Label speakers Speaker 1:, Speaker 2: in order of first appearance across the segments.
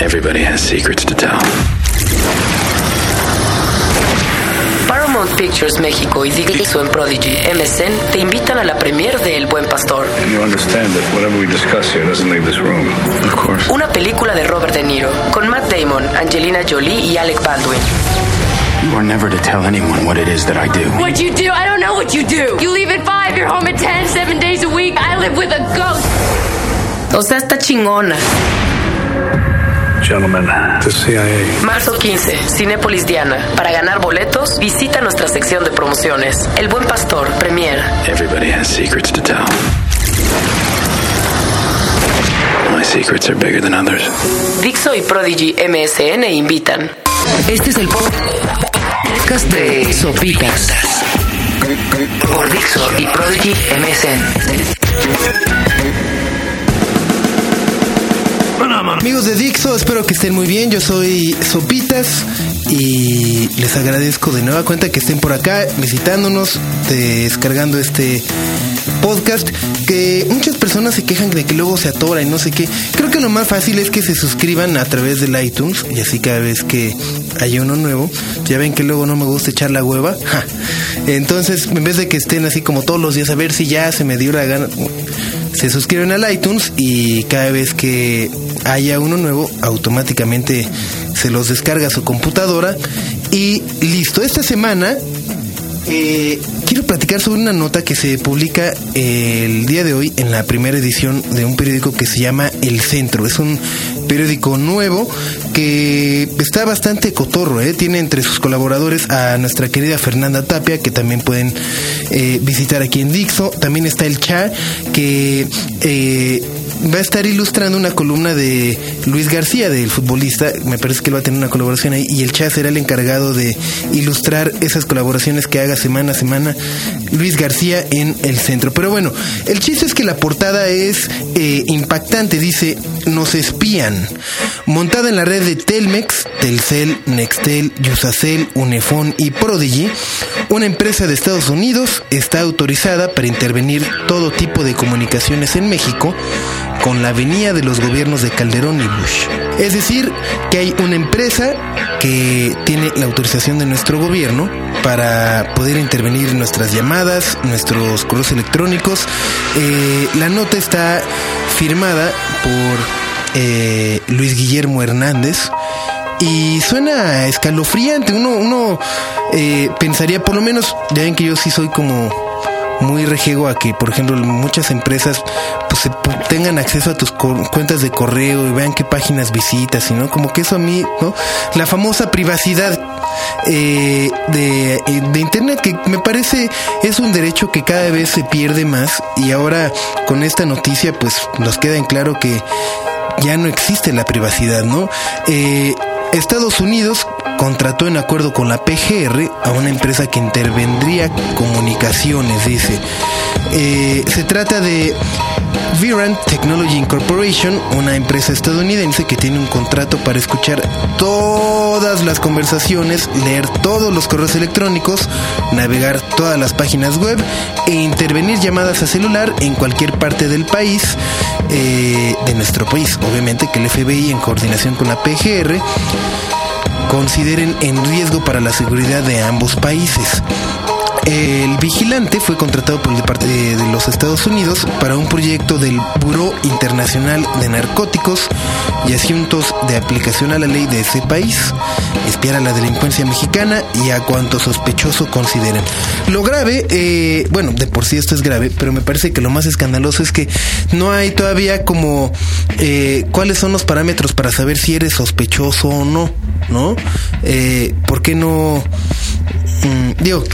Speaker 1: Everybody has secrets to tell.
Speaker 2: Paramount Pictures México y Dixo en Prodigy MSN te invitan a la premiere de El Buen Pastor,
Speaker 3: You understand that whatever we discuss here doesn't leave this room.
Speaker 1: Of course.
Speaker 2: una película de Robert De Niro con Matt Damon, Angelina Jolie y Alec Baldwin.
Speaker 1: You are never to tell anyone what it is that I do.
Speaker 4: What you do? I don't know what you do. You leave at five, you're home at ten, seven days a week. I live with a ghost.
Speaker 2: O sea, está chingona.
Speaker 3: Gentlemen, the CIA.
Speaker 2: Marzo 15, Cinépolis Diana. Para ganar boletos, visita nuestra sección de promociones. El Buen Pastor, Premier.
Speaker 1: Everybody has secrets to tell. My secrets are bigger than others.
Speaker 2: Dixo y Prodigy MSN invitan. Este es el podcast de Sopitas. Por Dixo y Prodigy MSN.
Speaker 5: Amigos de Dixo, espero que estén muy bien. Yo soy Sopitas y les agradezco de nueva cuenta que estén por acá visitándonos, descargando este podcast. Que muchas personas se quejan de que luego se atora y no sé qué. Creo que lo más fácil es que se suscriban a través del iTunes y así cada vez que haya uno nuevo, ya ven que luego no me gusta echar la hueva. Entonces, en vez de que estén así como todos los días a ver si ya se me dio la gana se suscriben al iTunes y cada vez que haya uno nuevo, automáticamente se los descarga a su computadora y listo. Esta semana eh, quiero platicar sobre una nota que se publica el día de hoy en la primera edición de un periódico que se llama El Centro. Es un periódico nuevo que está bastante cotorro, ¿eh? tiene entre sus colaboradores a nuestra querida Fernanda Tapia, que también pueden eh, visitar aquí en Dixo. También está el Cha, que eh, va a estar ilustrando una columna de Luis García, del futbolista. Me parece que él va a tener una colaboración ahí. Y el Cha será el encargado de ilustrar esas colaboraciones que haga semana a semana Luis García en el centro. Pero bueno, el chiste es que la portada es eh, impactante. Dice, nos espían. Montada en la red de Telmex, Telcel, Nextel, Yusacel, Unifón y Prodigy, una empresa de Estados Unidos está autorizada para intervenir todo tipo de comunicaciones en México con la venía de los gobiernos de Calderón y Bush. Es decir, que hay una empresa que tiene la autorización de nuestro gobierno para poder intervenir en nuestras llamadas, nuestros correos electrónicos. Eh, la nota está firmada por eh, Luis Guillermo Hernández. Y suena escalofriante. Uno, uno eh, pensaría, por lo menos, ya ven que yo sí soy como muy rejego a que, por ejemplo, muchas empresas tengan acceso a tus cuentas de correo y vean qué páginas visitas, y no como que eso a mí, ¿no? La famosa privacidad eh, de, de internet que me parece es un derecho que cada vez se pierde más y ahora con esta noticia pues nos queda en claro que ya no existe la privacidad, ¿no? Eh, Estados Unidos contrató en acuerdo con la PGR a una empresa que intervendría comunicaciones, dice. Eh, se trata de Virant Technology Incorporation, una empresa estadounidense que tiene un contrato para escuchar todas las conversaciones, leer todos los correos electrónicos, navegar todas las páginas web e intervenir llamadas a celular en cualquier parte del país, eh, de nuestro país. Obviamente que el FBI en coordinación con la PGR consideren en riesgo para la seguridad de ambos países. El vigilante fue contratado por el parte de, de los Estados Unidos para un proyecto del Buró Internacional de Narcóticos y Asuntos de Aplicación a la Ley de ese país, espiar a la delincuencia mexicana y a cuanto sospechoso consideren. Lo grave, eh, bueno, de por sí esto es grave, pero me parece que lo más escandaloso es que no hay todavía como eh, cuáles son los parámetros para saber si eres sospechoso o no, ¿no? Eh, ¿Por qué no? Mm, digo,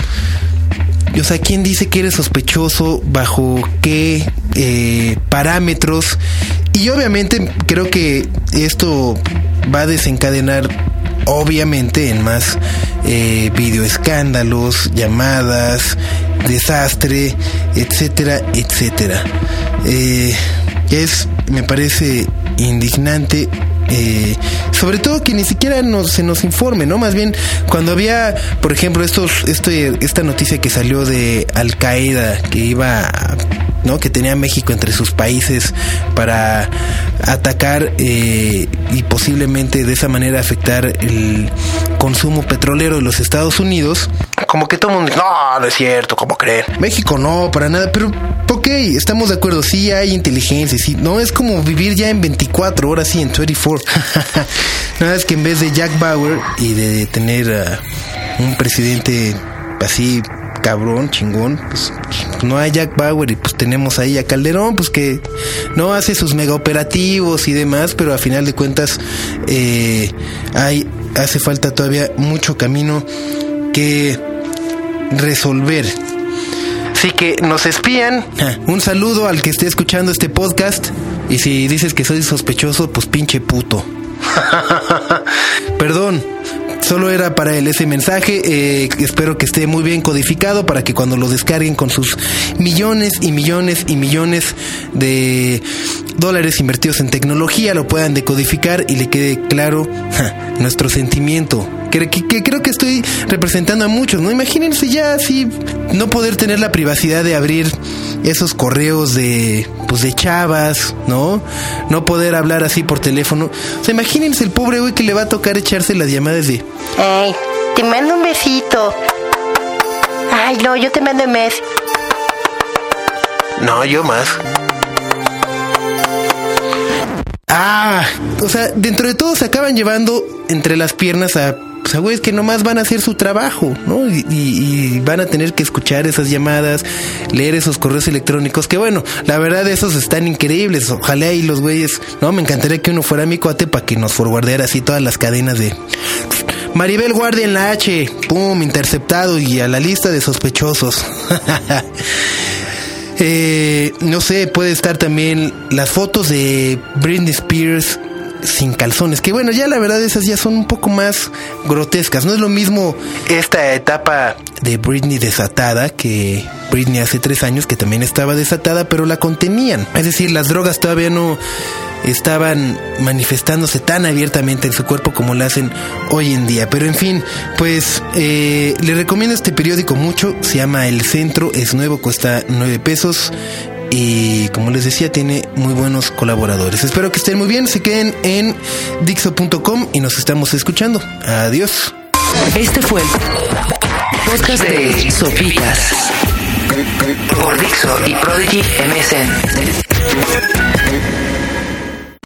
Speaker 5: o sea, ¿quién dice que eres sospechoso? ¿Bajo qué eh, parámetros? Y obviamente creo que esto va a desencadenar, obviamente, en más eh, videoescándalos, llamadas, desastre, etcétera, etcétera. Eh, es, me parece indignante eh, sobre todo que ni siquiera nos, se nos informe, ¿no? Más bien, cuando había, por ejemplo, estos, este, esta noticia que salió de Al Qaeda, que iba, ¿no? Que tenía México entre sus países para atacar eh, y posiblemente de esa manera afectar el consumo petrolero de los Estados Unidos, como que todo el mundo dice, no, no es cierto, ¿cómo creen? México no, para nada, pero ok, estamos de acuerdo, sí hay inteligencia, sí, no es como vivir ya en 24 horas, sí, en 24. nada es que en vez de Jack Bauer y de tener a un presidente así cabrón, chingón, pues, no hay Jack Bauer y pues tenemos ahí a Calderón, pues que no hace sus mega operativos y demás, pero a final de cuentas eh, hay, hace falta todavía mucho camino que resolver. Así que nos espían. Un saludo al que esté escuchando este podcast. Y si dices que soy sospechoso, pues pinche puto. Perdón, Solo era para él ese mensaje. Eh, espero que esté muy bien codificado para que cuando lo descarguen con sus millones y millones y millones de dólares invertidos en tecnología lo puedan decodificar y le quede claro nuestro sentimiento. Que, que, creo que estoy representando a muchos, ¿no? Imagínense ya así no poder tener la privacidad de abrir esos correos de pues de chavas, ¿no? No poder hablar así por teléfono. O sea, imagínense el pobre güey que le va a tocar echarse las llamadas de
Speaker 6: Ay, te mando un besito. Ay, no, yo te mando un mes.
Speaker 5: No, yo más. Ah, o sea, dentro de todo se acaban llevando entre las piernas a o sea, güeyes que nomás van a hacer su trabajo, ¿no? Y, van a tener que escuchar esas llamadas, leer esos correos electrónicos, que bueno, la verdad esos están increíbles. Ojalá y los güeyes, no, me encantaría que uno fuera mi cuate para que nos forwardeara así todas las cadenas de... Maribel Guardia en la H, pum, interceptado y a la lista de sospechosos. eh, no sé, puede estar también las fotos de Britney Spears sin calzones. Que bueno, ya la verdad esas ya son un poco más grotescas. No es lo mismo esta etapa de Britney desatada que Britney hace tres años que también estaba desatada, pero la contenían. Es decir, las drogas todavía no estaban manifestándose tan abiertamente en su cuerpo como lo hacen hoy en día. Pero en fin, pues eh, le recomiendo este periódico mucho. Se llama El Centro, es nuevo, cuesta nueve pesos y como les decía tiene muy buenos colaboradores. Espero que estén muy bien, se queden en dixo.com y nos estamos escuchando. Adiós.
Speaker 2: Este fue el podcast de Sopitas por Dixo y Prodigy MSN.